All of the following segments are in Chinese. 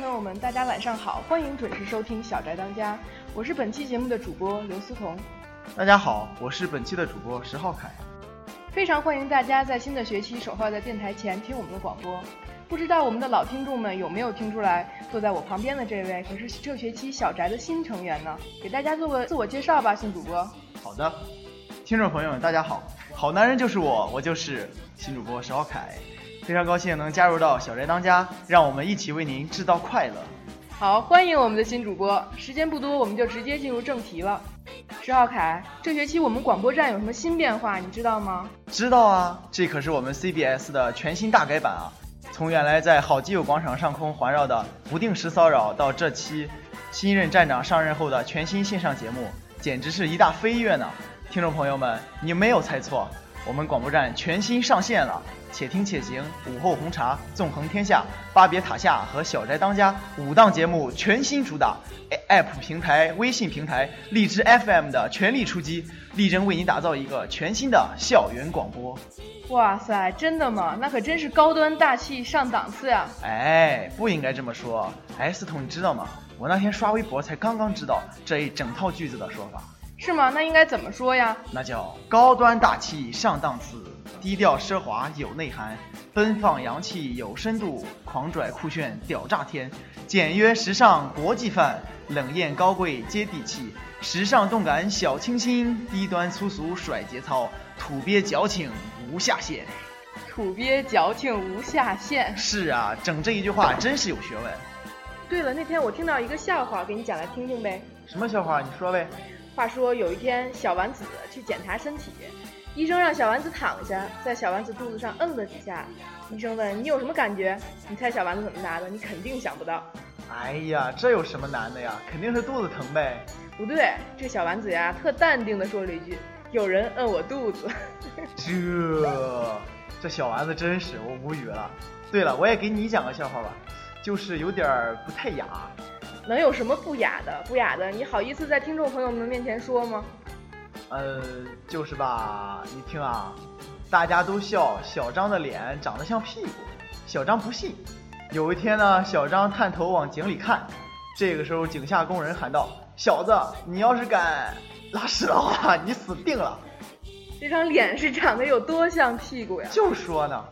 朋友们，大家晚上好，欢迎准时收听《小宅当家》，我是本期节目的主播刘思彤，大家好，我是本期的主播石浩凯。非常欢迎大家在新的学期守候在电台前听我们的广播。不知道我们的老听众们有没有听出来，坐在我旁边的这位可是这学期小宅的新成员呢？给大家做个自我介绍吧，新主播。好的，听众朋友们，大家好，好男人就是我，我就是新主播石浩凯，非常高兴能加入到小宅当家，让我们一起为您制造快乐。好，欢迎我们的新主播。时间不多，我们就直接进入正题了。石浩凯，这学期我们广播站有什么新变化，你知道吗？知道啊，这可是我们 CBS 的全新大改版啊！从原来在好基友广场上空环绕的不定时骚扰，到这期新任站长上任后的全新线上节目，简直是一大飞跃呢！听众朋友们，你没有猜错，我们广播站全新上线了。且听且行、午后红茶、纵横天下、巴别塔下和小宅当家五档节目全新主打，App 平台、微信平台、荔枝 FM 的全力出击，力争为你打造一个全新的校园广播。哇塞，真的吗？那可真是高端大气上档次呀！哎，不应该这么说。哎，思彤，你知道吗？我那天刷微博才刚刚知道这一整套句子的说法，是吗？那应该怎么说呀？那叫高端大气上档次，低调奢华有内涵，奔放洋气有深度，狂拽酷炫屌炸天，简约时尚国际范，冷艳高贵接地气，时尚动感小清新，低端粗俗甩节操，土鳖矫情无下限。土鳖矫情无下限。是啊，整这一句话真是有学问。对了，那天我听到一个笑话，给你讲来听听呗。什么笑话？你说呗。话说有一天，小丸子去检查身体，医生让小丸子躺下，在小丸子肚子上摁了几下。医生问你有什么感觉？你猜小丸子怎么答的？你肯定想不到。哎呀，这有什么难的呀？肯定是肚子疼呗。不对，这小丸子呀，特淡定的说了一句：“有人摁我肚子。这这小丸子真是我无语了。对了，我也给你讲个笑话吧，就是有点儿不太雅。”能有什么不雅的？不雅的，你好意思在听众朋友们面前说吗？呃，就是吧，你听啊，大家都笑小张的脸长得像屁股，小张不信。有一天呢，小张探头往井里看，这个时候井下工人喊道：“小子，你要是敢拉屎的话，你死定了。”这张脸是长得有多像屁股呀？就说呢。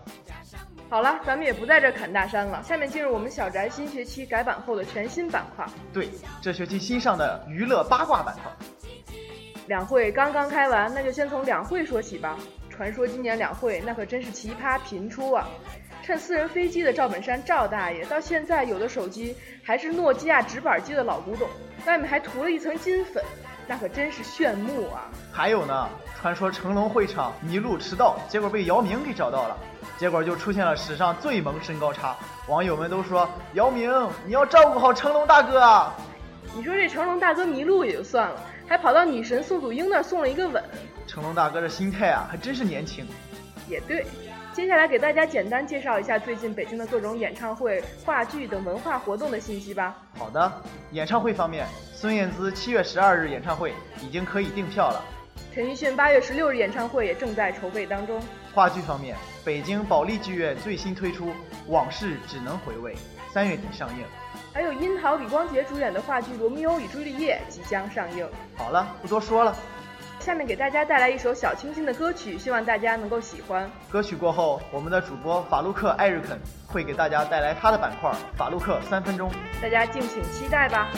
好了，咱们也不在这侃大山了，下面进入我们小宅新学期改版后的全新板块。对，这学期新上的娱乐八卦板块。两会刚刚开完，那就先从两会说起吧。传说今年两会那可真是奇葩频出啊！乘私人飞机的赵本山赵大爷，到现在有的手机还是诺基亚直板机的老古董，外面还涂了一层金粉，那可真是炫目啊！还有呢，传说成龙会场迷路迟到，结果被姚明给找到了。结果就出现了史上最萌身高差，网友们都说姚明，你要照顾好成龙大哥啊！你说这成龙大哥迷路也就算了，还跑到女神宋祖英那儿送了一个吻。成龙大哥这心态啊，还真是年轻。也对，接下来给大家简单介绍一下最近北京的各种演唱会、话剧等文化活动的信息吧。好的，演唱会方面，孙燕姿七月十二日演唱会已经可以订票了。陈奕迅八月十六日演唱会也正在筹备当中。话剧方面，北京保利剧院最新推出《往事只能回味》，三月底上映。还有樱桃、李光洁主演的话剧《罗密欧与朱丽叶》即将上映。好了，不多说了，下面给大家带来一首小清新的歌曲，希望大家能够喜欢。歌曲过后，我们的主播法鲁克艾瑞肯会给大家带来他的板块《法鲁克三分钟》，大家敬请期待吧。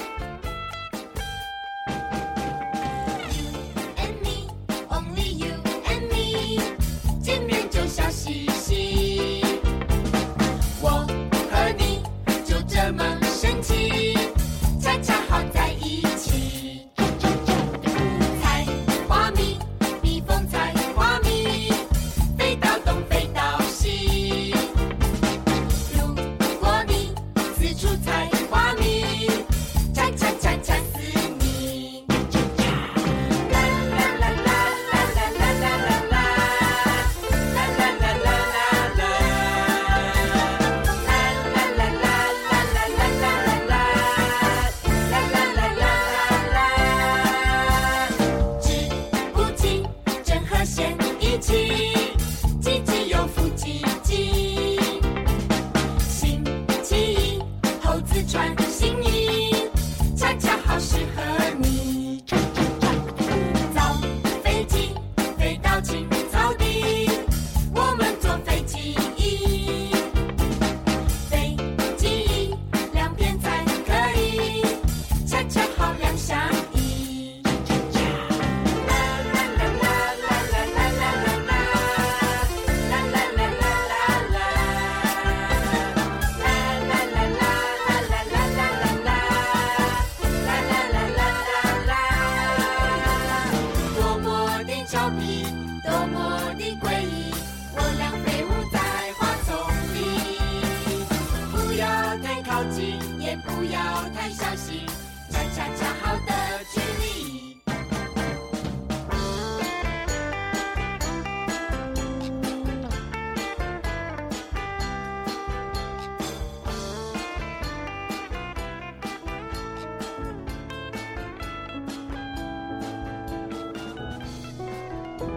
Did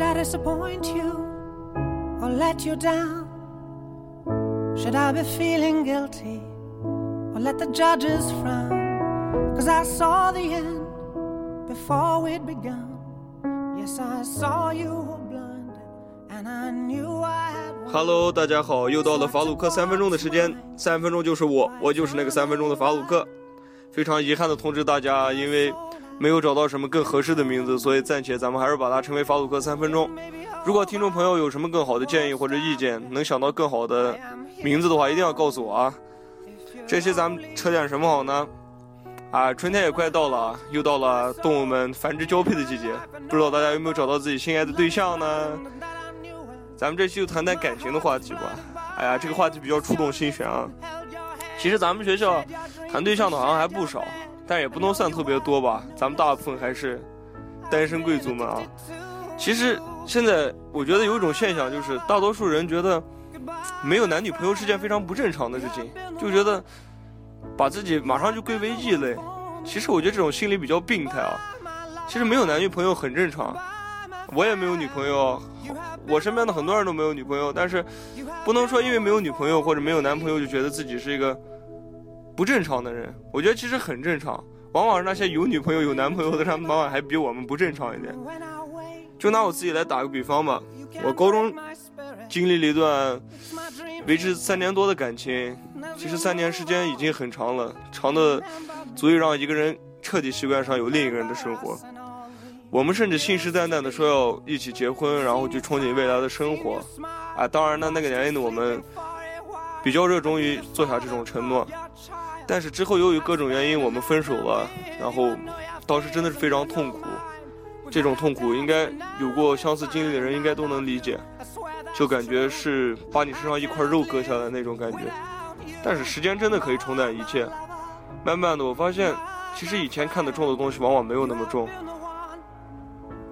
I disappoint you or let you down? Should I be feeling guilty or let the judges frown? Cause I saw the end before we'd begun. Yes, I saw you Hello，大家好，又到了法鲁克三分钟的时间，三分钟就是我，我就是那个三分钟的法鲁克。非常遗憾的通知大家，因为没有找到什么更合适的名字，所以暂且咱们还是把它称为法鲁克三分钟。如果听众朋友有什么更好的建议或者意见，能想到更好的名字的话，一定要告诉我啊。这期咱们扯点什么好呢？啊，春天也快到了，又到了动物们繁殖交配的季节，不知道大家有没有找到自己心爱的对象呢？咱们这期就谈谈感情的话题吧。哎呀，这个话题比较触动心弦啊。其实咱们学校谈对象的好像还不少，但也不能算特别多吧。咱们大部分还是单身贵族们啊。其实现在我觉得有一种现象，就是大多数人觉得没有男女朋友是件非常不正常的事情，就觉得把自己马上就归为异类。其实我觉得这种心理比较病态啊。其实没有男女朋友很正常，我也没有女朋友，我身边的很多人都没有女朋友，但是不能说因为没有女朋友或者没有男朋友就觉得自己是一个不正常的人。我觉得其实很正常，往往是那些有女朋友、有男朋友的，他们往往还比我们不正常一点。就拿我自己来打个比方吧，我高中经历了一段维持三年多的感情，其实三年时间已经很长了，长的足以让一个人彻底习惯上有另一个人的生活。我们甚至信誓旦旦的说要一起结婚，然后去憧憬未来的生活。啊，当然呢，那个年龄的我们比较热衷于做下这种承诺，但是之后由于各种原因我们分手了，然后当时真的是非常痛苦。这种痛苦应该有过相似经历的人应该都能理解，就感觉是把你身上一块肉割下来那种感觉。但是时间真的可以冲淡一切。慢慢的，我发现其实以前看得重的东西往往没有那么重。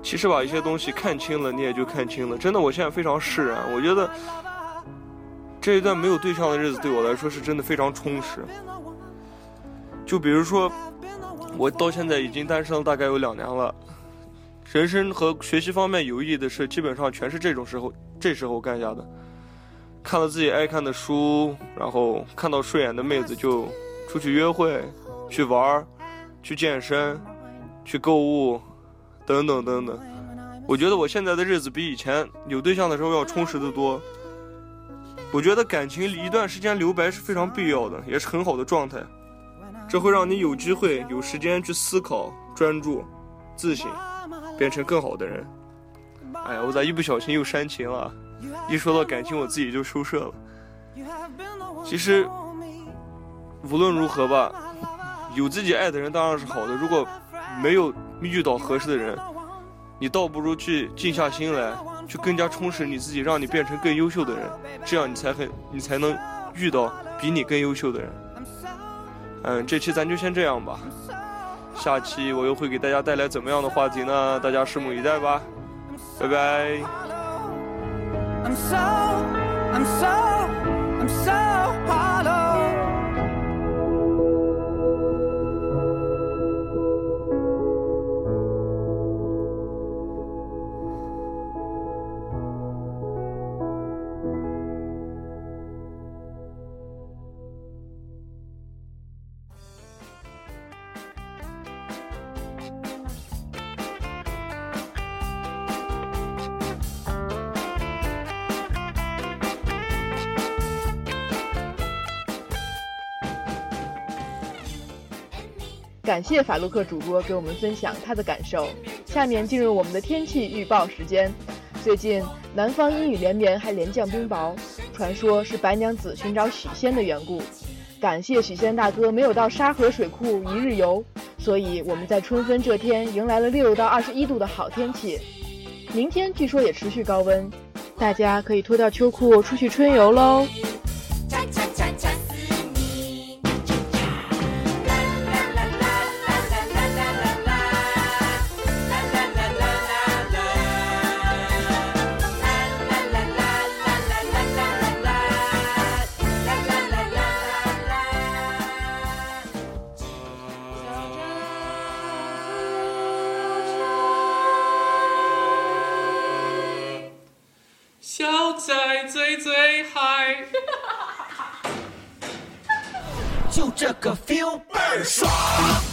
其实把一些东西看清了，你也就看清了。真的，我现在非常释然。我觉得这一段没有对象的日子对我来说是真的非常充实。就比如说，我到现在已经单身了大概有两年了，人生和学习方面有意义的事，基本上全是这种时候这时候干下的。看了自己爱看的书，然后看到顺眼的妹子就出去约会、去玩、去健身、去购物。等等等等，我觉得我现在的日子比以前有对象的时候要充实的多。我觉得感情一段时间留白是非常必要的，也是很好的状态。这会让你有机会、有时间去思考、专注、自省，变成更好的人。哎呀，我咋一不小心又煽情了？一说到感情，我自己就收摄了。其实，无论如何吧，有自己爱的人当然是好的。如果没有遇到合适的人，你倒不如去静下心来，去更加充实你自己，让你变成更优秀的人，这样你才很，你才能遇到比你更优秀的人。嗯，这期咱就先这样吧，下期我又会给大家带来怎么样的话题呢？大家拭目以待吧，拜拜。感谢法洛克主播给我们分享他的感受。下面进入我们的天气预报时间。最近南方阴雨连绵，还连降冰雹，传说是白娘子寻找许仙的缘故。感谢许仙大哥没有到沙河水库一日游，所以我们在春分这天迎来了六到二十一度的好天气。明天据说也持续高温，大家可以脱掉秋裤出去春游喽。Curse!